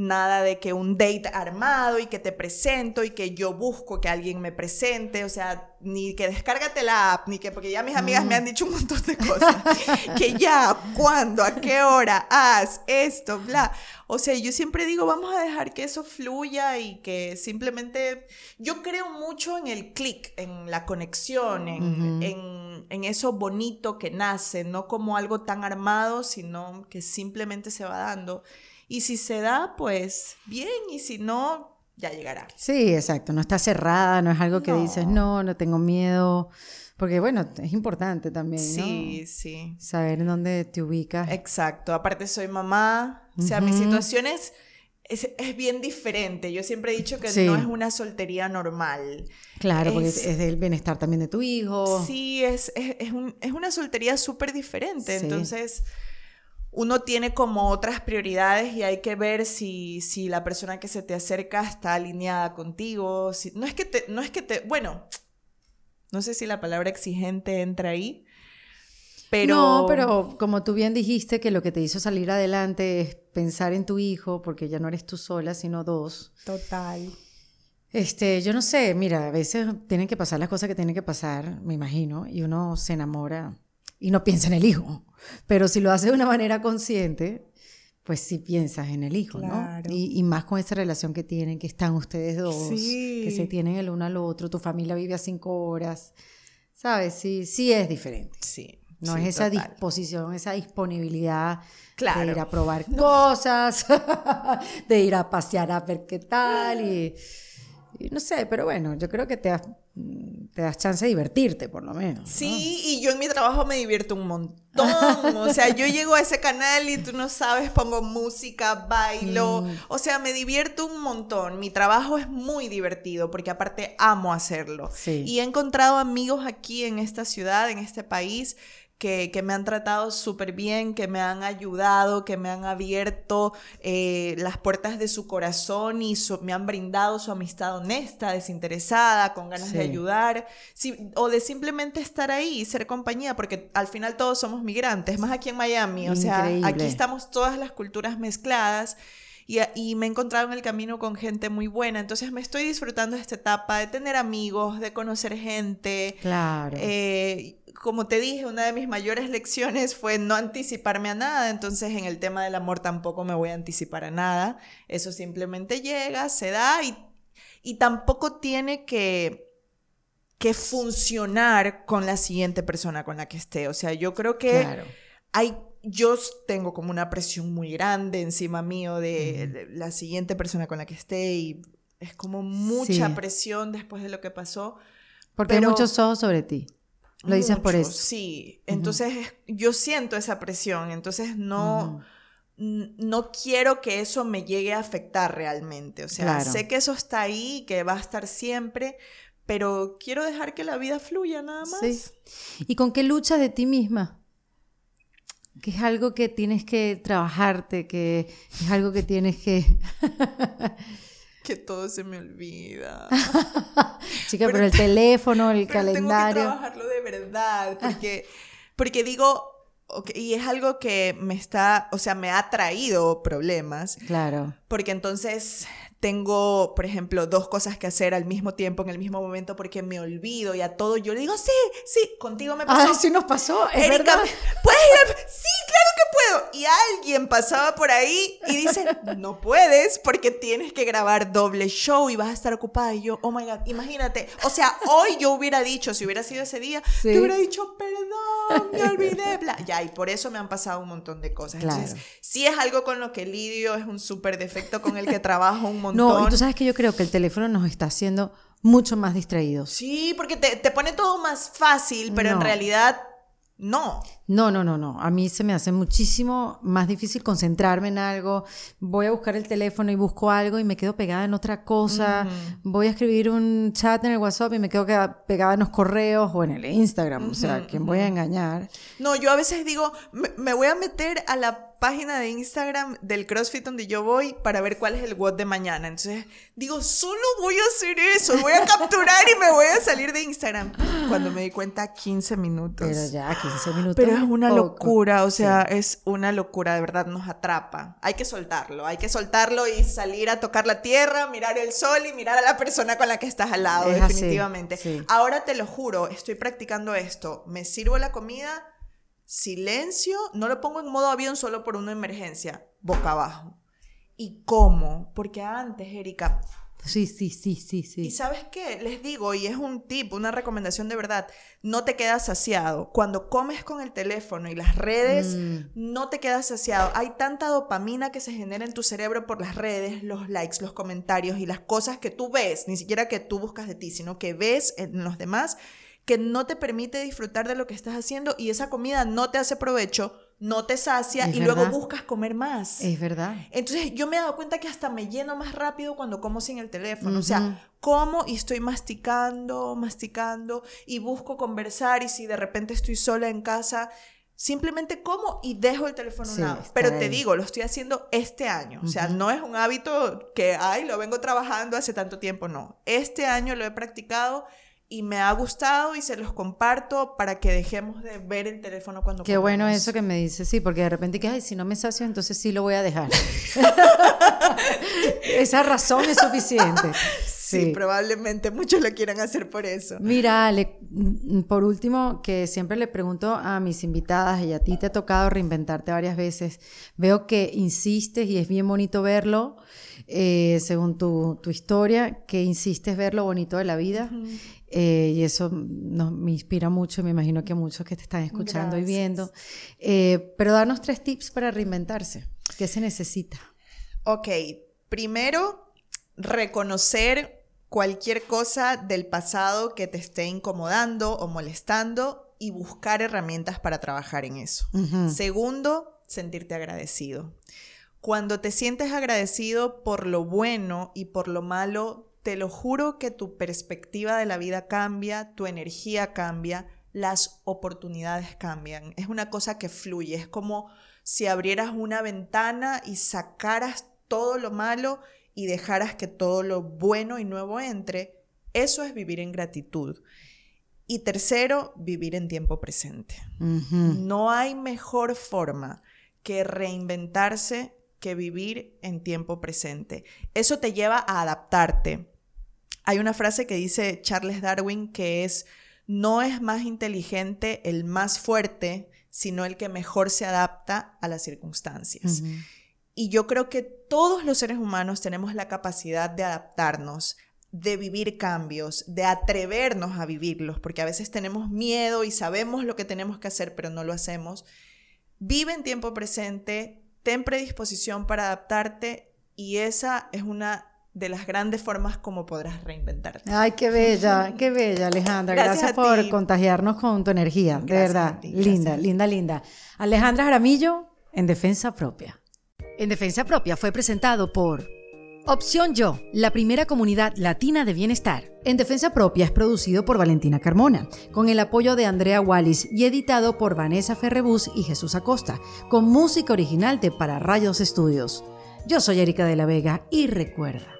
nada de que un date armado y que te presento y que yo busco que alguien me presente, o sea, ni que descárgate la app, ni que, porque ya mis amigas me han dicho un montón de cosas, que ya, cuándo, a qué hora, haz esto, bla. O sea, yo siempre digo, vamos a dejar que eso fluya y que simplemente, yo creo mucho en el clic, en la conexión, en, en, en eso bonito que nace, no como algo tan armado, sino que simplemente se va dando. Y si se da, pues bien, y si no, ya llegará. Sí, exacto, no está cerrada, no es algo que dices, no, no tengo miedo. Porque bueno, es importante también, ¿no? Sí, sí. Saber en dónde te ubicas. Exacto. Aparte soy mamá. O sea, mi situación es, es, bien diferente. Yo siempre he dicho que no es una soltería normal. Claro, porque es el bienestar también de tu hijo. Sí, es, es, es, un, es una soltería súper diferente. Entonces uno tiene como otras prioridades y hay que ver si, si la persona que se te acerca está alineada contigo. Si, no, es que te, no es que te, bueno, no sé si la palabra exigente entra ahí, pero... No, pero como tú bien dijiste que lo que te hizo salir adelante es pensar en tu hijo, porque ya no eres tú sola, sino dos. Total. Este, yo no sé, mira, a veces tienen que pasar las cosas que tienen que pasar, me imagino, y uno se enamora y no piensa en el hijo. Pero si lo hace de una manera consciente, pues sí piensas en el hijo, ¿no? Y, más con esa relación que tienen, que están ustedes dos, que se tienen el uno al otro, tu familia vive a cinco horas, ¿sabes? Sí, sí es diferente. Sí. No es esa disposición, esa disponibilidad de ir a probar cosas, de ir a pasear a ver qué tal y no sé, pero bueno, yo creo que te das, te das chance de divertirte, por lo menos. Sí, y yo en mi trabajo me divierto un montón. O sea, yo llego a ese canal y tú no sabes, pongo música, bailo. Mm. O sea, me divierto un montón. Mi trabajo es muy divertido porque aparte amo hacerlo. Y he encontrado amigos aquí en esta ciudad, en este país, que, me han tratado súper bien, que me han ayudado, que me han abierto eh, las puertas de su corazón y me han brindado su amistad honesta, desinteresada, con ganas de ayudar, o de simplemente estar ahí y ser compañía, porque al final todos somos migrantes, más aquí en Miami, o sea, aquí estamos todas las culturas mezcladas. Y, me he encontrado en el camino con gente muy buena. Entonces me estoy disfrutando de esta etapa de tener amigos, de conocer gente. Claro. Eh, como te dije, una de mis mayores lecciones fue no anticiparme a nada, entonces en el tema del amor tampoco me voy a anticipar a nada, eso simplemente llega, se da y, y tampoco tiene que, que funcionar con la siguiente persona con la que esté, o sea, yo creo que hay yo tengo como una presión muy grande encima mío de, la siguiente persona con la que esté y es como mucha presión después de lo que pasó. Porque hay muchos ojos sobre ti. Lo dices por eso. Sí, entonces yo siento esa presión, entonces no, no quiero que eso me llegue a afectar realmente. O sea, sé que eso está ahí, que va a estar siempre, pero quiero dejar que la vida fluya nada más. Sí. ¿Y con qué luchas de ti misma? Que es algo que tienes que trabajarte, que es algo que tienes que... que todo se me olvida. Chica, pero, el teléfono, el calendario. Tengo que trabajarlo de verdad, porque, porque digo, y es algo que me está, o sea, me ha traído problemas. Claro. Porque entonces tengo, por ejemplo, dos cosas que hacer al mismo tiempo, en el mismo momento, porque me olvido y a todo yo le digo, sí, sí, contigo me pasó. Ay, sí nos pasó, es verdad. ¿puedes ir? Sí, claro que puedo. Y alguien pasaba por ahí y dice, no puedes porque tienes que grabar doble show y vas a estar ocupada. Y yo, oh my God, imagínate. O sea, hoy yo hubiera dicho, si hubiera sido ese día, te hubiera dicho, perdón, me olvidé, bla. Ya, y por eso me han pasado un montón de cosas. Entonces, sí es algo con lo que lidio, es un súper defecto con el que trabajo un montón no, y tú sabes que yo creo que el teléfono nos está haciendo mucho más distraídos. Sí, porque te, pone todo más fácil, pero en realidad no. No, no, no, no. A mí se me hace muchísimo más difícil concentrarme en algo. Voy a buscar el teléfono y busco algo y me quedo pegada en otra cosa. Voy a escribir un chat en el WhatsApp y me quedo pegada en los correos o en el Instagram. o sea, ¿quién voy a engañar? No, yo a veces digo, me voy a meter a la página de Instagram del CrossFit donde yo voy para ver cuál es el WOD de mañana. Entonces digo, solo voy a hacer eso, voy a capturar y me voy a salir de Instagram. Cuando me di cuenta, 15 minutos. Pero ya, 15 minutos. Pero es una locura, o sea, es una locura, de verdad nos atrapa. Hay que soltarlo, hay que soltarlo y salir a tocar la tierra, mirar el sol y mirar a la persona con la que estás al lado, definitivamente. Ahora te lo juro, estoy practicando esto. Me sirvo la comida silencio, no lo pongo en modo avión solo por una emergencia, boca abajo. ¿Y cómo? Porque antes, Erika. Sí, sí, sí, sí, sí. ¿Y sabes qué? Les digo, y es un tip, una recomendación de verdad, no te quedas saciado. Cuando comes con el teléfono y las redes, mm. no te quedas saciado. Hay tanta dopamina que se genera en tu cerebro por las redes, los likes, los comentarios y las cosas que tú ves, ni siquiera que tú buscas de ti, sino que ves en los demás que no te permite disfrutar de lo que estás haciendo y esa comida no te hace provecho, no te sacia y luego buscas comer más. Es verdad. Entonces yo me he dado cuenta que hasta me lleno más rápido cuando como sin el teléfono. O sea, como y estoy masticando, masticando y busco conversar y si de repente estoy sola en casa, simplemente como y dejo el teléfono a un lado. Pero te digo, lo estoy haciendo este año. O sea, no es un hábito que, ay, lo vengo trabajando hace tanto tiempo, no. Este año lo he practicado y me ha gustado y se los comparto para que dejemos de ver el teléfono cuando Qué bueno eso que me dices, sí, porque de repente que, ay, si no me sacio, entonces sí lo voy a dejar. Esa razón es suficiente. Sí. probablemente muchos lo quieran hacer por eso. Mira, mm, por último, que siempre le pregunto a mis invitadas, y a ti te ha tocado reinventarte varias veces, veo que insistes y es bien bonito verlo, eh, según tu, tu, historia, que insistes ver lo bonito de la vida. Eh, y eso nos, me inspira mucho, me imagino que muchos que te están escuchando y viendo. Eh, pero danos tres tips para reinventarse. ¿Qué se necesita? Ok, primero, reconocer cualquier cosa del pasado que te esté incomodando o molestando y buscar herramientas para trabajar en eso. Segundo, sentirte agradecido. Cuando te sientes agradecido por lo bueno y por lo malo, te lo juro que tu perspectiva de la vida cambia, tu energía cambia, las oportunidades cambian. Es una cosa que fluye, es como si abrieras una ventana y sacaras todo lo malo y dejaras que todo lo bueno y nuevo entre. Eso es vivir en gratitud. Y tercero, vivir en tiempo presente. No hay mejor forma que reinventarse que vivir en tiempo presente. Eso te lleva a adaptarte. Hay una frase que dice Charles Darwin que es, no es más inteligente el más fuerte, sino el que mejor se adapta a las circunstancias. Y yo creo que todos los seres humanos tenemos la capacidad de adaptarnos, de vivir cambios, de atrevernos a vivirlos, porque a veces tenemos miedo y sabemos lo que tenemos que hacer, pero no lo hacemos. Vive en tiempo presente, ten predisposición para adaptarte y esa es una de las grandes formas como podrás reinventarte. Ay, qué bella, qué bella, Alejandra. Gracias, por contagiarnos con tu energía, de verdad. linda, linda, linda. Alejandra Jaramillo, en Defensa Propia. En Defensa Propia fue presentado por Opción Yo, la primera comunidad latina de bienestar. En Defensa Propia es producido por Valentina Carmona, con el apoyo de Andrea Wallis y editado por Vanessa Ferrebus y Jesús Acosta, con música original de Para Rayos Estudios. Yo soy Erika de la Vega y recuerda,